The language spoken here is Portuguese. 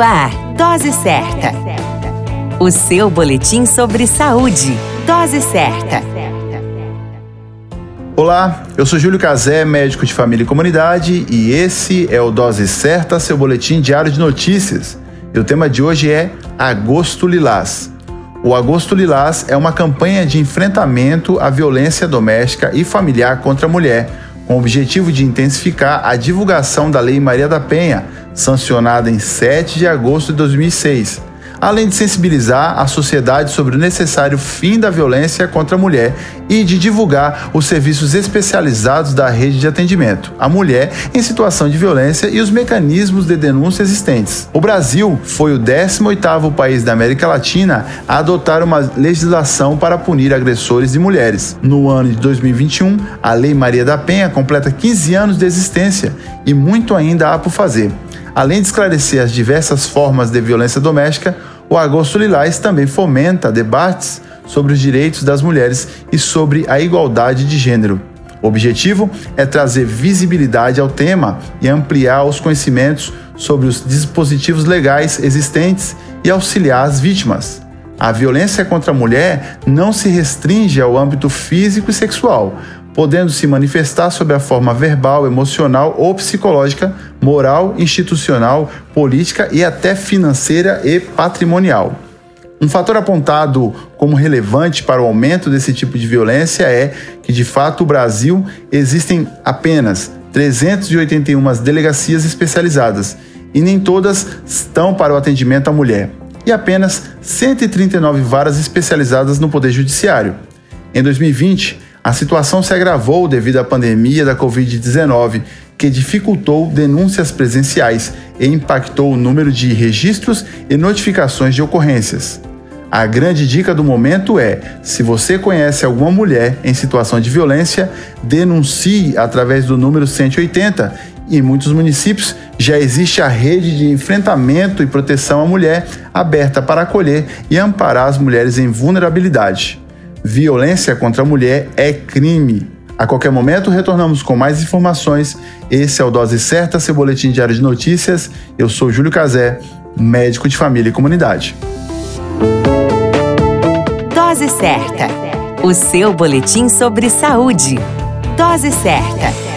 Ar, Dose Certa. O seu boletim sobre saúde. Dose Certa. Olá, eu sou Júlio Cazé, médico de família e comunidade, e esse é o Dose Certa, seu boletim diário de notícias. E o tema de hoje é Agosto Lilás. O Agosto Lilás é uma campanha de enfrentamento à violência doméstica e familiar contra a mulher com o objetivo de intensificar a divulgação da Lei Maria da Penha, sancionada em 7 de agosto de 2006, além de sensibilizar a sociedade sobre o necessário fim da violência contra a mulher e de divulgar os serviços especializados da rede de atendimento à mulher em situação de violência e os mecanismos de denúncia existentes. O Brasil foi o 18º país da América Latina a adotar uma legislação para punir agressores de mulheres. No ano de 2021, a Lei Maria da Penha completa 15 anos de existência e muito ainda há por fazer. Além de esclarecer as diversas formas de violência doméstica, o Agosto Lilás também fomenta debates sobre os direitos das mulheres e sobre a igualdade de gênero. O objetivo é trazer visibilidade ao tema e ampliar os conhecimentos sobre os dispositivos legais existentes e auxiliar as vítimas. A violência contra a mulher não se restringe ao âmbito físico e sexual, podendo se manifestar sob a forma verbal, emocional ou psicológica, moral, institucional, política e até financeira e patrimonial. Um fator apontado como relevante para o aumento desse tipo de violência é que, de fato, o Brasil existem apenas 381 delegacias especializadas e nem todas estão para o atendimento à mulher, e apenas 139 varas especializadas no Poder Judiciário. Em 2020, a situação se agravou devido à pandemia da Covid-19, que dificultou denúncias presenciais e impactou o número de registros e notificações de ocorrências. A grande dica do momento é: se você conhece alguma mulher em situação de violência, denuncie através do número 180. Em muitos municípios já existe a rede de enfrentamento e proteção à mulher aberta para acolher e amparar as mulheres em vulnerabilidade. Violência contra a mulher é crime. A qualquer momento retornamos com mais informações. Esse é o Dose Certa, seu boletim diário de notícias. Eu sou Júlio Cazé, médico de família e comunidade. Dose Certa, o seu boletim sobre saúde. Dose Certa.